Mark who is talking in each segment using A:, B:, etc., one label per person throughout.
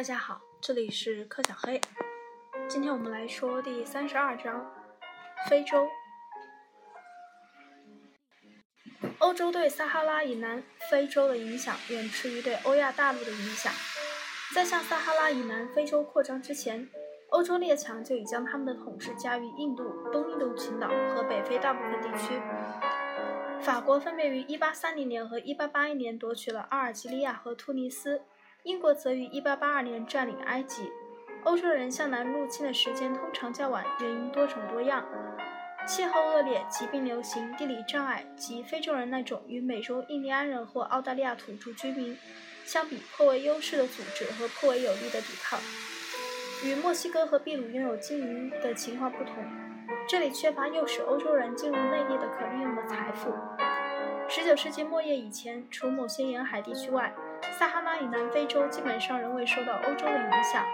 A: 大家好，这里是柯小黑。今天我们来说第三十二章：非洲。欧洲对撒哈拉以南非洲的影响远迟于对欧亚大陆的影响。在向撒哈拉以南非洲扩张之前，欧洲列强就已将他们的统治加于印度、东印度群岛和北非大部分地区。法国分别于1830年和1881年夺取了阿尔及利亚和突尼斯。英国则于1882年占领埃及。欧洲人向南入侵的时间通常较晚，原因多种多样：气候恶劣、疾病流行、地理障碍及非洲人那种与美洲印第安人或澳大利亚土著居民相比颇为优势的组织和颇为有力的抵抗。与墨西哥和秘鲁拥有经营的情况不同，这里缺乏诱使欧洲人进入内地的可利用的财富。19世纪末叶以前，除某些沿海地区外，撒哈拉以南非洲基本上仍未受到欧洲的影响，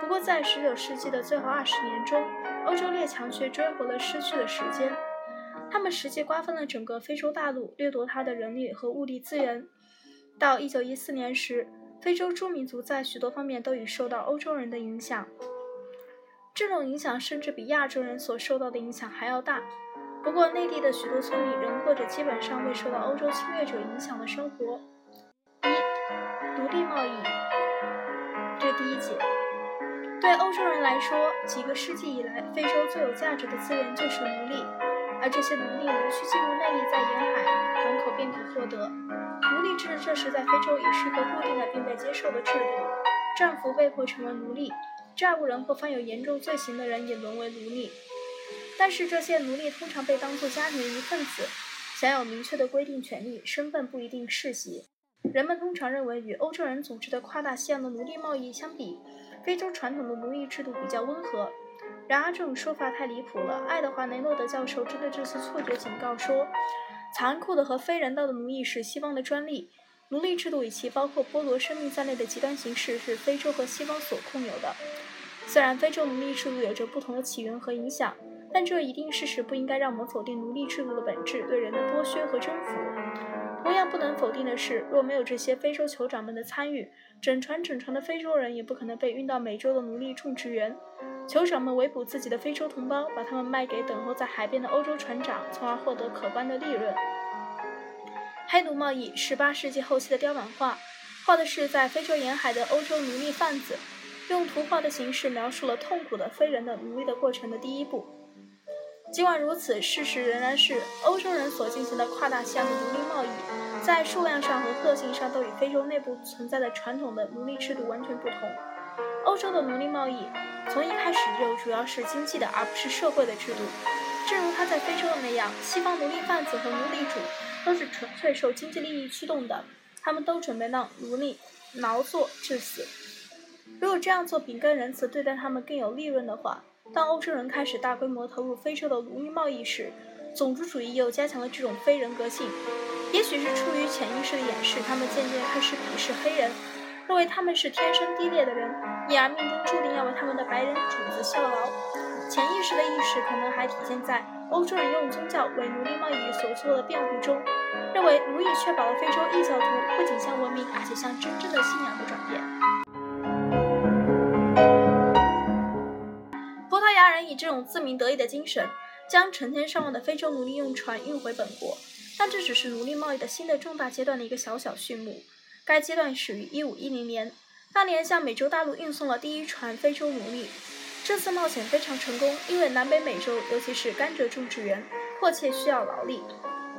A: 不过在19世纪的最后二十年中，欧洲列强却追回了失去的时间。他们实际瓜分了整个非洲大陆，掠夺它的人力和物力资源。到1914年时，非洲诸民族在许多方面都已受到欧洲人的影响，这种影响甚至比亚洲人所受到的影响还要大。不过，内地的许多村民仍过着基本上未受到欧洲侵略者影响的生活。奴隶贸易，这第一节，对欧洲人来说，几个世纪以来，非洲最有价值的资源就是奴隶，而这些奴隶无需进入内地，在沿海港口便可获得。奴隶制这时在非洲已是个固定的并被接受的制度，战俘被迫成为奴隶，债务人或犯有严重罪行的人也沦为奴隶。但是这些奴隶通常被当作家庭的一份子，享有明确的规定权利，身份不一定世袭。人们通常认为，与欧洲人组织的跨大西洋的奴隶贸易相比，非洲传统的奴隶制度比较温和。然而，这种说法太离谱了。爱德华·雷诺德教授针对这次错觉警告说：“残酷的和非人道的奴役是西方的专利。奴隶制度以其包括剥夺生命在内的极端形式是非洲和西方所共有的。虽然非洲奴隶制度有着不同的起源和影响，但这一定事实不应该让我们否定奴隶制度的本质对人的剥削和征服。”同样不能否定的是，若没有这些非洲酋长们的参与，整船整船的非洲人也不可能被运到美洲的奴隶种植园。酋长们围捕自己的非洲同胞，把他们卖给等候在海边的欧洲船长，从而获得可观的利润。黑奴贸易，十八世纪后期的雕版画，画的是在非洲沿海的欧洲奴隶贩子，用图画的形式描述了痛苦的非人的奴隶的过程的第一步。尽管如此，事实仍然是欧洲人所进行的跨大西洋的奴隶贸易，在数量上和特性上都与非洲内部存在的传统的奴隶制度完全不同。欧洲的奴隶贸易从一开始就主要是经济的，而不是社会的制度。正如他在非洲的那样，西方奴隶贩子和奴隶主都是纯粹受经济利益驱动的，他们都准备让奴隶劳作致死。如果这样做比更仁慈对待他们更有利润的话。当欧洲人开始大规模投入非洲的奴隶贸易时，种族主义又加强了这种非人格性。也许是出于潜意识的掩饰，他们渐渐开始鄙视黑人，认为他们是天生低劣的人，因而命中注定要为他们的白人主子效劳。潜意识的意识可能还体现在欧洲人用宗教为奴隶贸易所做的辩护中，认为奴役确保了非洲异教徒不仅向文明，而且向真正的信仰的转变。这种自鸣得意的精神，将成千上万的非洲奴隶用船运回本国，但这只是奴隶贸易的新的重大阶段的一个小小序幕。该阶段始于1510年，当年向美洲大陆运送了第一船非洲奴隶。这次冒险非常成功，因为南北美洲，尤其是甘蔗种植园，迫切需要劳力，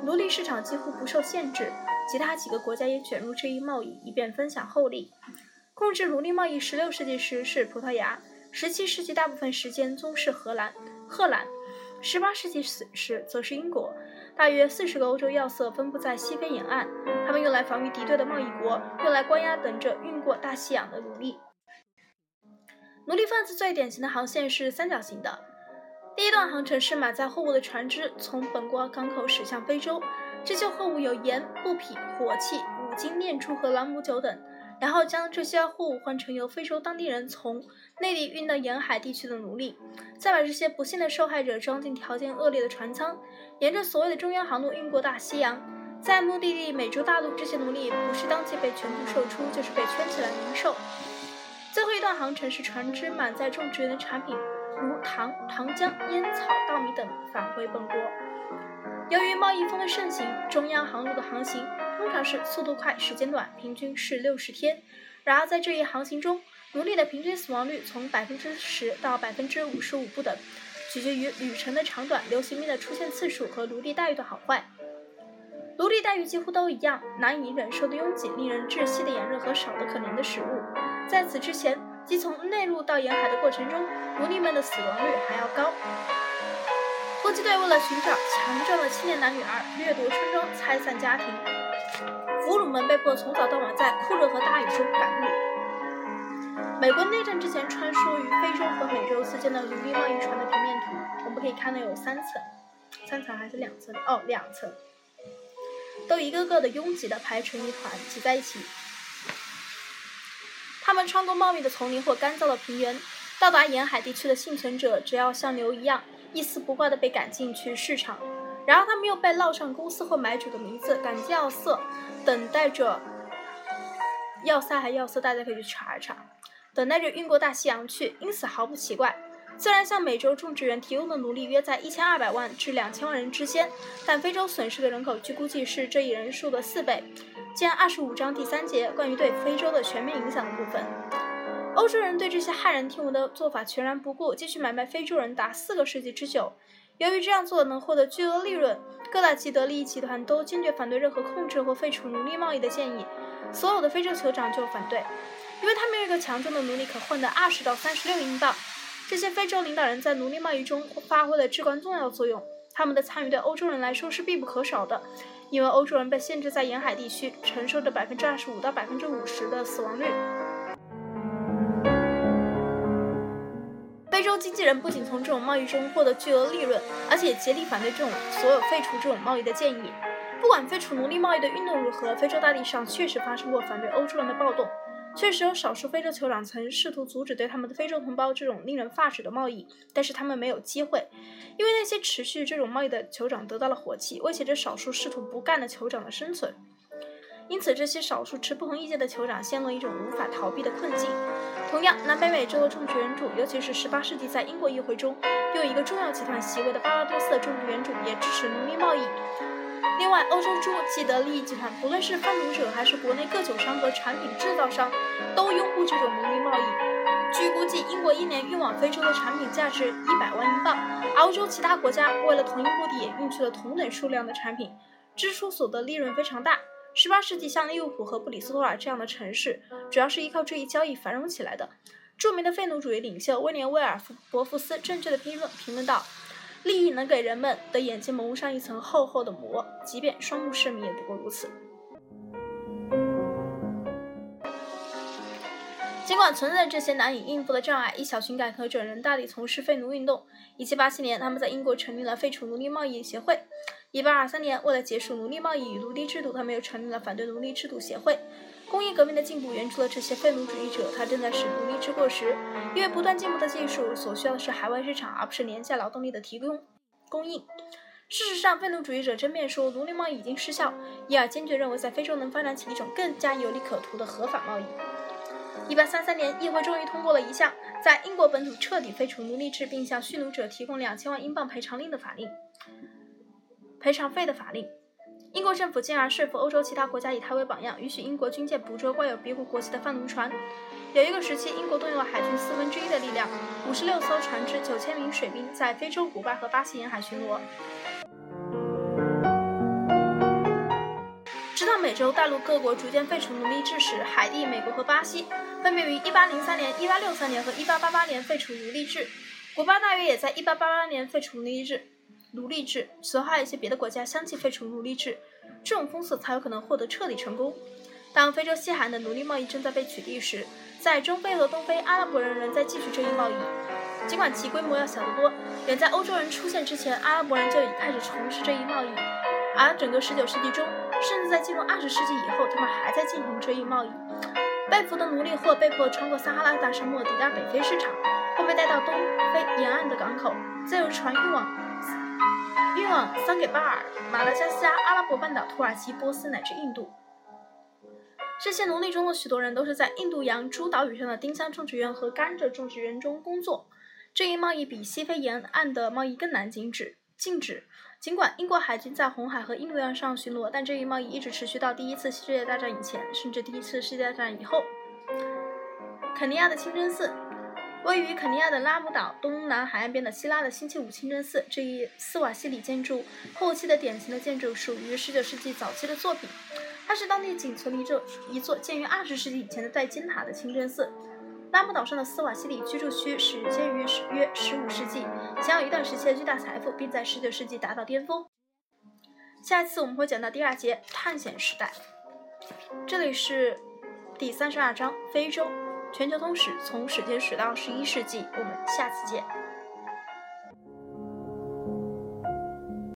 A: 奴隶市场几乎不受限制。其他几个国家也卷入这一贸易，以便分享厚利。控制奴隶贸易16世纪时是葡萄牙。十七世纪大部分时间宗是荷兰、荷兰，十八世纪时则是英国。大约四十个欧洲要塞分布在西非沿岸，他们用来防御敌对的贸易国，用来关押等着运过大西洋的奴隶。奴隶贩子最典型的航线是三角形的。第一段航程是满载货物的船只从本国港口驶向非洲，这些货物有盐、布匹、火器、五金、炼珠和朗姆酒等。然后将这些货物换成由非洲当地人从内地运到沿海地区的奴隶，再把这些不幸的受害者装进条件恶劣的船舱，沿着所谓的中央航路运过大西洋。在目的地美洲大陆，这些奴隶不是当即被全部售出，就是被圈起来零售。最后一段航程是船只满载种植园的产品，如糖、糖浆、烟草、稻米等返回本国。由于贸易风的盛行，中央航路的航行通常是速度快、时间短，平均是六十天。然而在这一航行中，奴隶的平均死亡率从百分之十到百分之五十五不等，取决于旅程的长短、流行病的出现次数和奴隶待遇的好坏。奴隶待遇几乎都一样，难以忍受的拥挤、令人窒息的炎热和少得可怜的食物。在此之前，即从内陆到沿海的过程中，奴隶们的死亡率还要高。突击队为了寻找强壮的青年男女儿，掠夺村庄，拆散家庭，俘虏们被迫从早到晚在酷热和大雨中赶路。美国内战之前，穿梭于非洲和美洲之间的奴隶贸易船的平面图，我们可以看到有三层，三层还是两层？哦，两层，都一个个的拥挤的排成一团，挤在一起。他们穿过茂密的丛林或干燥的平原，到达沿海地区的幸存者，只要像牛一样。一丝不挂的被赶进去市场，然后他们又被烙上公司或买主的名字，赶进要塞，等待着要塞还要塞，大家可以去查一查，等待着运过大西洋去。因此毫不奇怪，虽然向美洲种植园提供的奴隶约在一千二百万至两千万人之间，但非洲损失的人口据估计是这一人数的四倍。见二十五章第三节关于对非洲的全面影响的部分。欧洲人对这些骇人听闻的做法全然不顾，继续买卖非洲人达四个世纪之久。由于这样做能获得巨额利润，各大既得利益集团都坚决反对任何控制或废除奴隶贸易的建议。所有的非洲酋长就反对，因为他们有一个强壮的奴隶可换得二十到三十六英镑。这些非洲领导人在奴隶贸易中发挥了至关重要作用，他们的参与对欧洲人来说是必不可少的，因为欧洲人被限制在沿海地区，承受着百分之二十五到百分之五十的死亡率。非洲经纪人不仅从这种贸易中获得巨额利润，而且竭力反对这种所有废除这种贸易的建议。不管废除奴隶贸易的运动如何，非洲大地上确实发生过反对欧洲人的暴动。确实有少数非洲酋长曾试图阻止对他们的非洲同胞这种令人发指的贸易，但是他们没有机会，因为那些持续这种贸易的酋长得到了火气，威胁着少数试图不干的酋长的生存。因此，这些少数持不同意见的酋长陷入一种无法逃避的困境。同样，南北美洲的种植园主，尤其是18世纪在英国议会中拥有一个重要集团席位的巴巴多斯的种植园主，也支持奴隶贸易。另外，欧洲诸既得利益集团，不论是贩奴者还是国内各酒商和产品制造商，都拥护这种奴隶贸易。据估计，英国一年运往非洲的产品价值一百万英镑，而欧洲其他国家为了同一目的也运去了同等数量的产品，支出所得利润非常大。十八世纪，像利物浦和布里斯托尔这样的城市，主要是依靠这一交易繁荣起来的。著名的废奴主义领袖威廉·威尔福伯福斯正确的评论评论道：“利益能给人们的眼睛蒙上一层厚厚的膜，即便双目失明，也不过如此。”尽管存在这些难以应付的障碍，一小群改革者仍大力从事废奴运动。一七八七年，他们在英国成立了废除奴隶贸易协会。一八二三年，为了结束奴隶贸易与奴隶制度，他们又成立了反对奴隶制度协会。工业革命的进步援助了这些废奴主义者，他正在使奴隶制过时，因为不断进步的技术所需要的是海外市场，而不是廉价劳动力的提供供应。事实上，废奴主义者争辩说奴隶贸易已经失效，因而坚决认为在非洲能发展起一种更加有利可图的合法贸易。一八三三年，议会终于通过了一项在英国本土彻底废除奴隶制，并向蓄奴者提供两千万英镑赔偿令的法令。赔偿费的法令。英国政府进而说服欧洲其他国家以它为榜样，允许英国军舰捕捉挂有别国国旗的贩奴船。有一个时期，英国动用了海军四分之一的力量，五十六艘船只、九千名水兵，在非洲、古巴和巴西沿海巡逻。直到美洲大陆各国逐渐废除奴隶制时，海地、美国和巴西分别于1803年、1863年和1888年废除奴隶制。古巴大约也在1888年废除奴隶制。奴隶制，随后还有一些别的国家相继废除奴隶制，这种封锁才有可能获得彻底成功。当非洲西海岸的奴隶贸易正在被取缔时，在中非和东非，阿拉伯人仍在继续这一贸易，尽管其规模要小得多。远在欧洲人出现之前，阿拉伯人就已开始从事这一贸易，而整个19世纪中。甚至在进入二十世纪以后，他们还在进行这一贸易。被俘的奴隶或被迫穿过撒哈拉大沙漠抵达北非市场，或被带到东非沿岸的港口，再由船运往桑给巴尔、马达加斯加、阿拉伯半岛、土耳其、波斯乃至印度。这些奴隶中的许多人都是在印度洋诸岛屿上的丁香种植园和甘蔗种植园中工作。这一贸易比西非沿岸的贸易更难禁止。禁止。尽管英国海军在红海和印度洋上巡逻，但这一贸易一直持续到第一次世界大战以前，甚至第一次世界大战以后。肯尼亚的清真寺，位于肯尼亚的拉姆岛东南海岸边的希腊的星期五清真寺，这一斯瓦西里建筑后期的典型的建筑，属于19世纪早期的作品。它是当地仅存的一座一座建于20世纪以前的带尖塔的清真寺。拉姆岛上的斯瓦西里居住区始建于约15世纪，享有一段时期的巨大财富，并在19世纪达到巅峰。下一次我们会讲到第二节探险时代。这里是第三十二章非洲全球通史，从史前史到十一世纪。我们下次见。